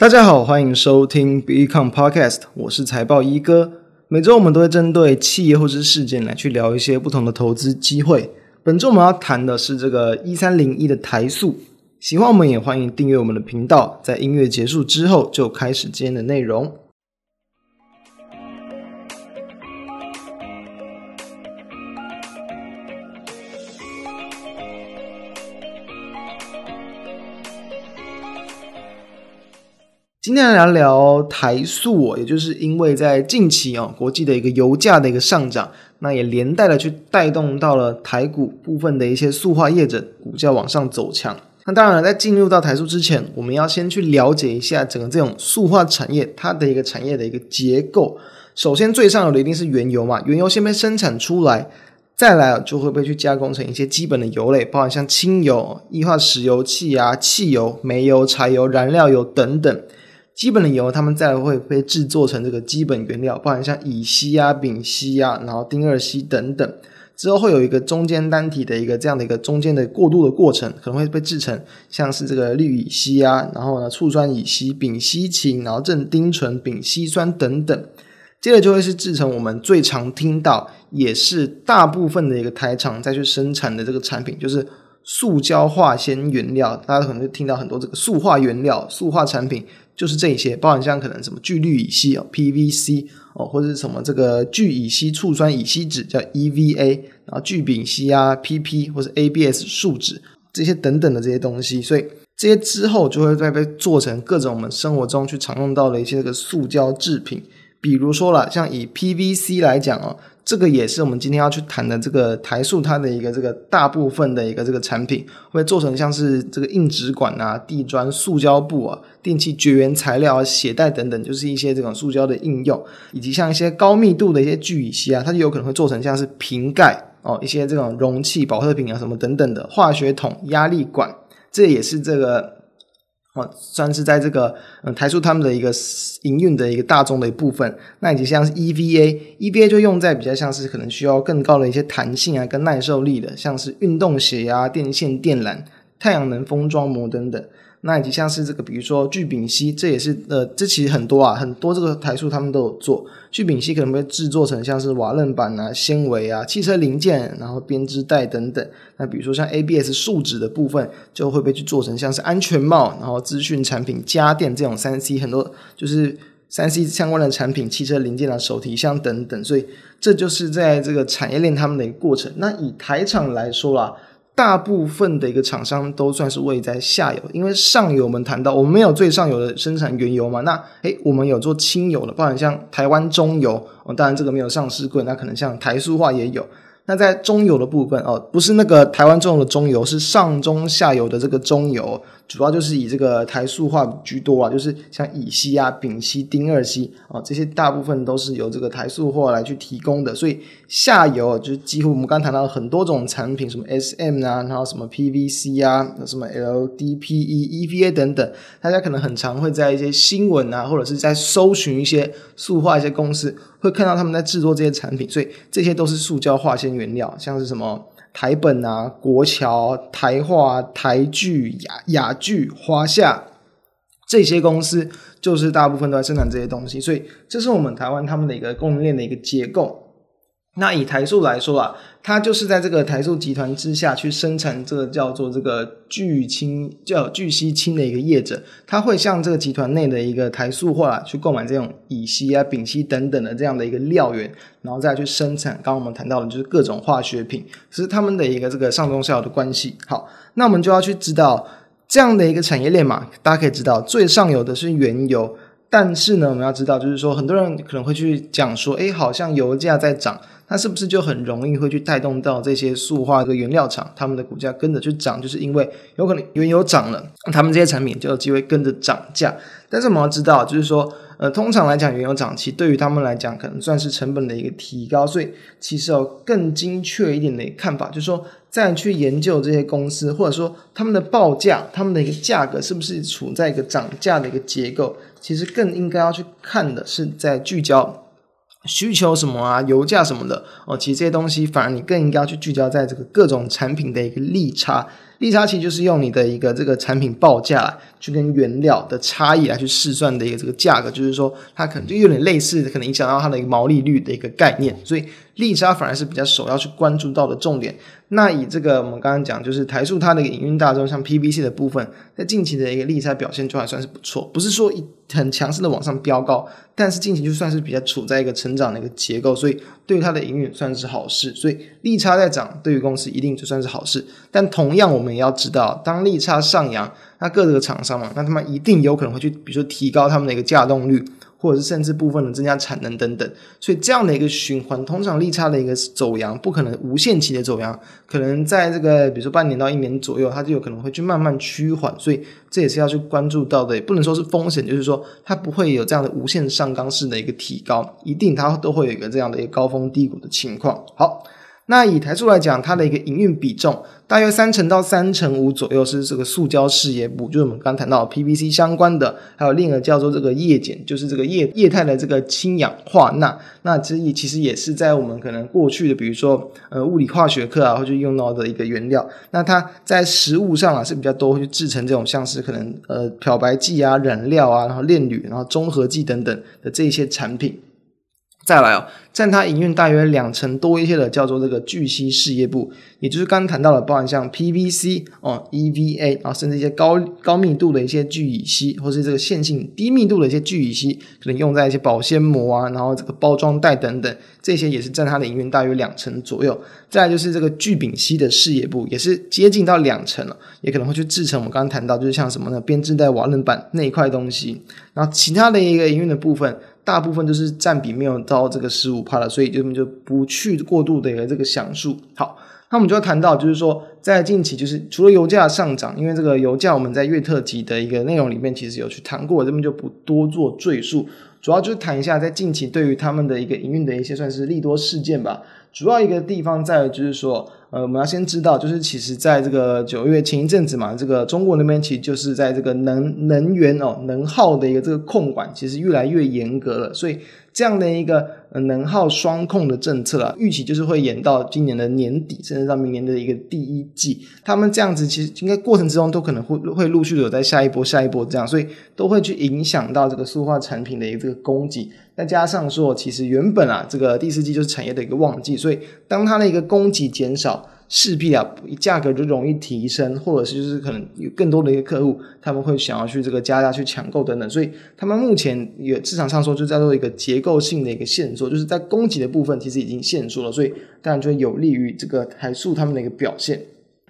大家好，欢迎收听 Become Podcast，我是财报一哥。每周我们都会针对企业或是事件来去聊一些不同的投资机会。本周我们要谈的是这个一三零一的台塑。喜欢我们也欢迎订阅我们的频道。在音乐结束之后，就开始今天的内容。今天来聊聊台塑，也就是因为在近期啊，国际的一个油价的一个上涨，那也连带的去带动到了台股部分的一些塑化业者股价往上走强。那当然了，在进入到台塑之前，我们要先去了解一下整个这种塑化产业它的一个产业的一个结构。首先，最上游的一定是原油嘛，原油先被生产出来，再来就会被去加工成一些基本的油类，包含像轻油、液化石油气啊、汽油、煤油、柴油、燃料油等等。基本的油，它们再会被制作成这个基本原料，包含像乙烯啊、丙烯啊，然后丁二烯等等。之后会有一个中间单体的一个这样的一个中间的过渡的过程，可能会被制成像是这个氯乙烯啊，然后呢醋酸乙烯、丙烯嗪，然后正丁醇、丙烯酸等等。接着就会是制成我们最常听到，也是大部分的一个台厂再去生产的这个产品，就是。塑胶化纤原料，大家可能会听到很多这个塑化原料、塑化产品，就是这些，包含像可能什么聚氯乙烯哦 （PVC） 哦，或者是什么这个聚乙烯醋酸乙烯酯叫 EVA，然后聚丙烯啊 （PP） 或者 ABS 树脂这些等等的这些东西，所以这些之后就会再被做成各种我们生活中去常用到的一些这个塑胶制品，比如说了，像以 PVC 来讲哦。这个也是我们今天要去谈的这个台塑它的一个这个大部分的一个这个产品，会做成像是这个硬纸管啊、地砖、塑胶布啊、电器绝缘材料啊、鞋带等等，就是一些这种塑胶的应用，以及像一些高密度的一些聚乙烯啊，它就有可能会做成像是瓶盖哦，一些这种容器、保特瓶啊什么等等的化学桶、压力管，这也是这个。哦，算是在这个嗯台塑他们的一个营运的一个大宗的一部分。那以及像是 EVA，EVA 就用在比较像是可能需要更高的一些弹性啊，跟耐受力的，像是运动鞋呀、啊、电线电缆、太阳能封装膜等等。那以及像是这个，比如说聚丙烯，这也是呃，这其实很多啊，很多这个台塑他们都有做。聚丙烯可能会制作成像是瓦楞板啊、纤维啊、汽车零件，然后编织袋等等。那比如说像 ABS 树脂的部分，就会被去做成像是安全帽，然后资讯产品、家电这种三 C 很多就是三 C 相关的产品、汽车零件啊、手提箱等等。所以这就是在这个产业链他们的一个过程。那以台厂来说啦。大部分的一个厂商都算是位在下游，因为上游我们谈到我们没有最上游的生产原油嘛，那诶我们有做轻油的，包含像台湾中油，哦，当然这个没有上市柜，那可能像台塑化也有。那在中油的部分哦，不是那个台湾中油的中油，是上中下游的这个中油，主要就是以这个台塑化居多啊，就是像乙烯啊、丙烯、丁二烯啊，这些大部分都是由这个台塑化来去提供的，所以下游就是几乎我们刚谈到很多种产品，什么 SM 啊，然后什么 PVC 啊，什么 LDPE、EVA 等等，大家可能很常会在一些新闻啊，或者是在搜寻一些塑化一些公司。会看到他们在制作这些产品，所以这些都是塑胶化纤原料，像是什么台本啊、国桥、台化、台剧、雅雅剧、华夏这些公司，就是大部分都在生产这些东西，所以这是我们台湾他们的一个供应链的一个结构。那以台塑来说啊，它就是在这个台塑集团之下去生产这个叫做这个聚氢叫聚烯氢的一个业者，它会向这个集团内的一个台塑化去购买这种乙烯啊、丙烯等等的这样的一个料源，然后再去生产。刚刚我们谈到的就是各种化学品，是他们的一个这个上中下游的关系。好，那我们就要去知道这样的一个产业链嘛，大家可以知道最上游的是原油，但是呢，我们要知道就是说很多人可能会去讲说，诶，好像油价在涨。那是不是就很容易会去带动到这些塑化的原料厂，他们的股价跟着去涨？就是因为有可能原油涨了，他们这些产品就有机会跟着涨价。但是我们要知道，就是说，呃，通常来讲，原油涨其实对于他们来讲，可能算是成本的一个提高。所以，其实有更精确一点的看法，就是说，再去研究这些公司，或者说他们的报价，他们的一个价格是不是处在一个涨价的一个结构？其实更应该要去看的是在聚焦。需求什么啊，油价什么的哦，其实这些东西反而你更应该去聚焦在这个各种产品的一个利差，利差其实就是用你的一个这个产品报价去跟原料的差异来去试算的一个这个价格，就是说它可能就有点类似，可能影响到它的一个毛利率的一个概念，所以利差反而是比较首要去关注到的重点。那以这个我们刚刚讲，就是台塑它的一个营运大宗，像 PVC 的部分，在近期的一个利差表现就还算是不错，不是说一很强势的往上飙高，但是近期就算是比较处在一个成长的一个结构，所以对于它的营运算是好事。所以利差在涨，对于公司一定就算是好事。但同样我们也要知道，当利差上扬，那各个厂商嘛，那他们一定有可能会去，比如说提高他们的一个稼动率。或者是甚至部分的增加产能等等，所以这样的一个循环，通常利差的一个走扬，不可能无限期的走扬，可能在这个比如说半年到一年左右，它就有可能会去慢慢趋缓，所以这也是要去关注到的，也不能说是风险，就是说它不会有这样的无限上纲式的一个提高，一定它都会有一个这样的一个高峰低谷的情况。好。那以台塑来讲，它的一个营运比重大约三成到三成五左右是这个塑胶事业部，就是我们刚谈到 PVC 相关的，还有另一个叫做这个液碱，就是这个液液态的这个氢氧化钠。那这也其实也是在我们可能过去的，比如说呃物理化学课啊，会去用到的一个原料。那它在实物上啊是比较多会去制成这种像是可能呃漂白剂啊、染料啊，然后炼铝，然后中和剂等等的这一些产品。再来哦，占它营运大约两成多一些的叫做这个聚烯事业部，也就是刚谈到的，包含像 PVC 哦、EVA 啊，甚至一些高高密度的一些聚乙烯，或是这个线性低密度的一些聚乙烯，可能用在一些保鲜膜啊，然后这个包装袋等等，这些也是占它的营运大约两成左右。再就是这个聚丙烯的事业部，也是接近到两成了，也可能会去制成我们刚刚谈到，就是像什么呢？编织袋、瓦楞板那一块东西，然后其他的一个营运的部分。大部分都是占比没有到这个十五趴了，所以这边就不去过度的一个这个详述。好，那我们就要谈到，就是说在近期，就是除了油价上涨，因为这个油价我们在月特辑的一个内容里面其实有去谈过，这边就不多做赘述。主要就是谈一下在近期对于他们的一个营运的一些算是利多事件吧。主要一个地方在就是说。呃，我们要先知道，就是其实在这个九月前一阵子嘛，这个中国那边其实就是在这个能能源哦能耗的一个这个控管，其实越来越严格了，所以这样的一个能耗双控的政策啊，预期就是会延到今年的年底，甚至到明年的一个第一季。他们这样子其实应该过程之中都可能会会陆续的有在下一波、下一波这样，所以都会去影响到这个塑化产品的一个供给。再加上说，其实原本啊这个第四季就是产业的一个旺季，所以当它的一个供给减少。势必啊，价格就容易提升，或者是就是可能有更多的一个客户，他们会想要去这个加价去抢购等等，所以他们目前有市场上说就叫做一个结构性的一个限缩，就是在供给的部分其实已经限缩了，所以当然就有利于这个台塑他们的一个表现。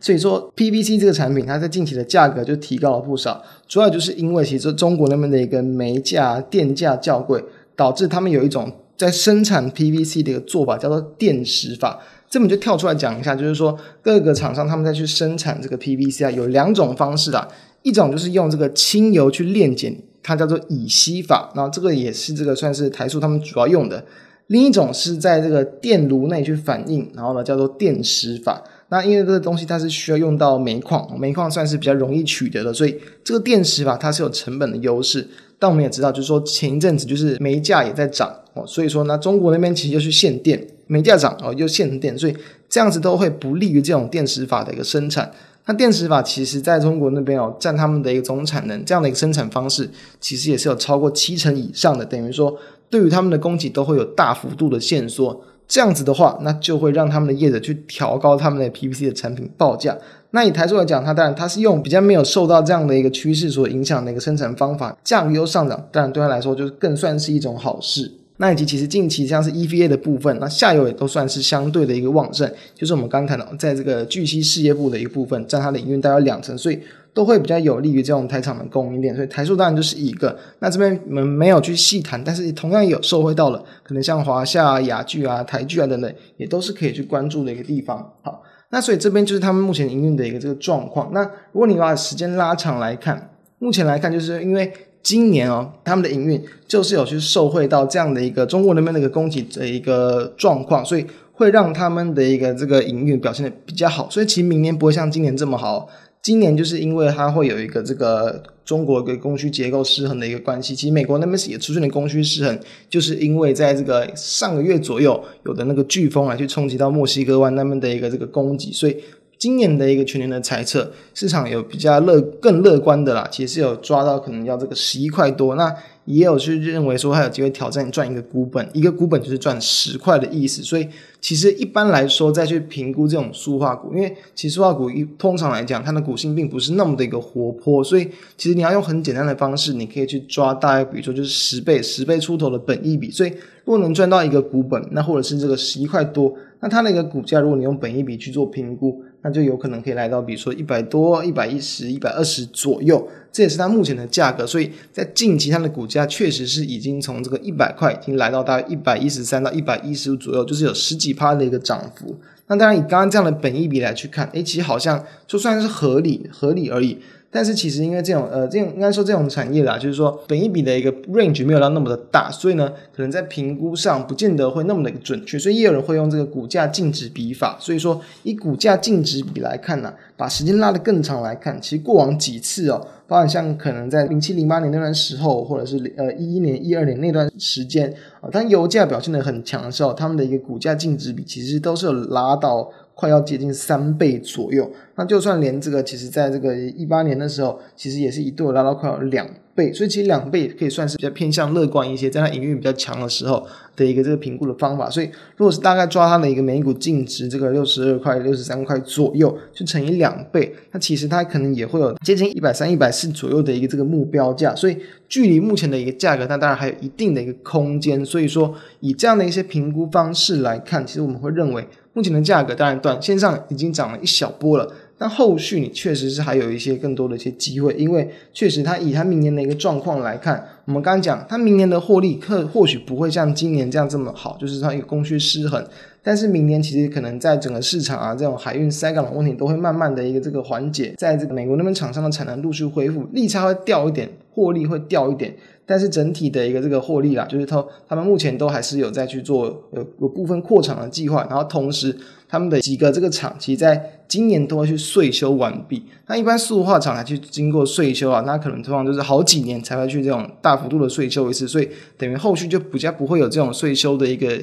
所以说 PVC 这个产品，它在近期的价格就提高了不少，主要就是因为其实中国那边的一个煤价、电价较贵，导致他们有一种在生产 PVC 的一个做法叫做电石法。这么就跳出来讲一下，就是说各个厂商他们在去生产这个 PVC 啊，有两种方式啊，一种就是用这个清油去炼碱，它叫做乙烯法，然后这个也是这个算是台塑他们主要用的。另一种是在这个电炉内去反应，然后呢叫做电石法。那因为这个东西它是需要用到煤矿，煤矿算是比较容易取得的，所以这个电石法它是有成本的优势。但我们也知道，就是说前一阵子就是煤价也在涨哦，所以说呢中国那边其实就去限电。煤价涨哦，又限电，所以这样子都会不利于这种电池法的一个生产。那电池法其实在中国那边哦，占他们的一个总产能，这样的一个生产方式，其实也是有超过七成以上的，等于说对于他们的供给都会有大幅度的限缩。这样子的话，那就会让他们的业者去调高他们的 PVC 的产品报价。那以台塑来讲，它当然它是用比较没有受到这样的一个趋势所影响的一个生产方法，价格又上涨，当然对他来说就是更算是一种好事。那以及其实近期像是 EVA 的部分，那下游也都算是相对的一个旺盛，就是我们刚刚谈到，在这个聚矽事业部的一个部分，占它的营运大概两成，所以都会比较有利于这种台厂的供应链。所以台塑当然就是一个。那这边我们没有去细谈，但是同样有受惠到了，可能像华夏啊、雅聚啊、台聚啊等等，也都是可以去关注的一个地方。好，那所以这边就是他们目前营运的一个这个状况。那如果你把时间拉长来看，目前来看，就是因为。今年哦，他们的营运就是有去受惠到这样的一个中国那边的一个供给的一个状况，所以会让他们的一个这个营运表现的比较好。所以其实明年不会像今年这么好。今年就是因为它会有一个这个中国的供需结构失衡的一个关系。其实美国那边也出现了供需失衡，就是因为在这个上个月左右有的那个飓风来去冲击到墨西哥湾那边的一个这个供给，所以。今年的一个全年的猜测，市场有比较乐更乐观的啦，其实有抓到可能要这个十一块多，那也有去认为说还有机会挑战赚一个股本，一个股本就是赚十块的意思。所以其实一般来说再去评估这种塑化股，因为其实塑化股一通常来讲它的股性并不是那么的一个活泼，所以其实你要用很简单的方式，你可以去抓大概比如说就是十倍、十倍出头的本益比，所以如果能赚到一个股本，那或者是这个十一块多。那它的一个股价，如果你用本益比去做评估，那就有可能可以来到，比如说一百多、一百一十、一百二十左右，这也是它目前的价格。所以在近期它的股价确实是已经从这个一百块，已经来到大概一百一十三到一百一十五左右，就是有十几趴的一个涨幅。那当然以刚刚这样的本益比来去看，诶，其实好像就算是合理，合理而已。但是其实因为这种呃，这种应该说这种产业啦，就是说本一笔的一个 range 没有到那么的大，所以呢，可能在评估上不见得会那么的准确，所以也有人会用这个股价净值比法。所以说以股价净值比来看呢、把时间拉得更长来看，其实过往几次哦，包含像可能在零七零八年那段时候，或者是呃一一年一二年那段时间啊，当油价表现的很强的时候，他们的一个股价净值比其实都是有拉到。快要接近三倍左右，那就算连这个，其实在这个一八年的时候，其实也是一度拉到快要两倍，所以其实两倍可以算是比较偏向乐观一些，在它营运比较强的时候的一个这个评估的方法。所以如果是大概抓它的一个每股净值这个六十二块、六十三块左右，就乘以两倍，那其实它可能也会有接近一百三、一百四左右的一个这个目标价。所以距离目前的一个价格，那当然还有一定的一个空间。所以说以这样的一些评估方式来看，其实我们会认为。目前的价格当然短线上已经涨了一小波了，但后续你确实是还有一些更多的一些机会，因为确实它以它明年的一个状况来看，我们刚刚讲它明年的获利可或许不会像今年这样这么好，就是它一个供需失衡，但是明年其实可能在整个市场啊这种海运塞港的问题都会慢慢的一个这个缓解，在这个美国那边厂商的产能陆续恢复，利差会掉一点，获利会掉一点。但是整体的一个这个获利啦，就是他他们目前都还是有在去做有有部分扩产的计划，然后同时他们的几个这个厂，其实在今年都会去岁修完毕。那一般塑化厂来去经过岁修啊，那可能通常就是好几年才会去这种大幅度的岁修一次，所以等于后续就比较不会有这种岁修的一个。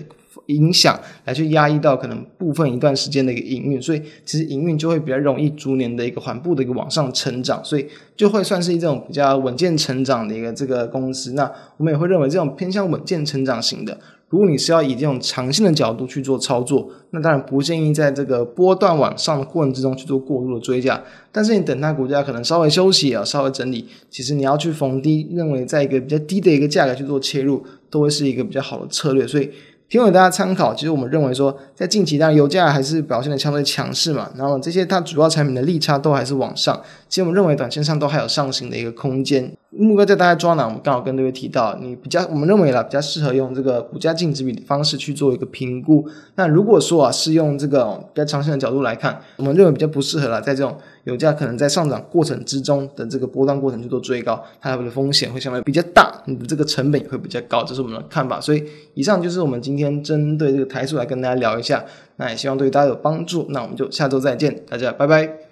影响来去压抑到可能部分一段时间的一个营运，所以其实营运就会比较容易逐年的一个缓步的一个往上成长，所以就会算是一种比较稳健成长的一个这个公司。那我们也会认为这种偏向稳健成长型的，如果你是要以这种长线的角度去做操作，那当然不建议在这个波段往上的过程之中去做过度的追价。但是你等它股价可能稍微休息啊，稍微整理，其实你要去逢低，认为在一个比较低的一个价格去做切入，都会是一个比较好的策略。所以。提供给大家参考，其实我们认为说，在近期当然油价还是表现的相对强势嘛，然后这些它主要产品的利差都还是往上，其实我们认为短线上都还有上行的一个空间。目标在大家抓哪？我们刚好跟各位提到，你比较我们认为啦，比较适合用这个股价净值比的方式去做一个评估。那如果说啊是用这个比较长线的角度来看，我们认为比较不适合啦，在这种油价可能在上涨过程之中的这个波段过程去做追高，它的风险会相对比较大，你的这个成本也会比较高，这是我们的看法。所以以上就是我们今天针对这个台数来跟大家聊一下，那也希望对大家有帮助。那我们就下周再见，大家拜拜。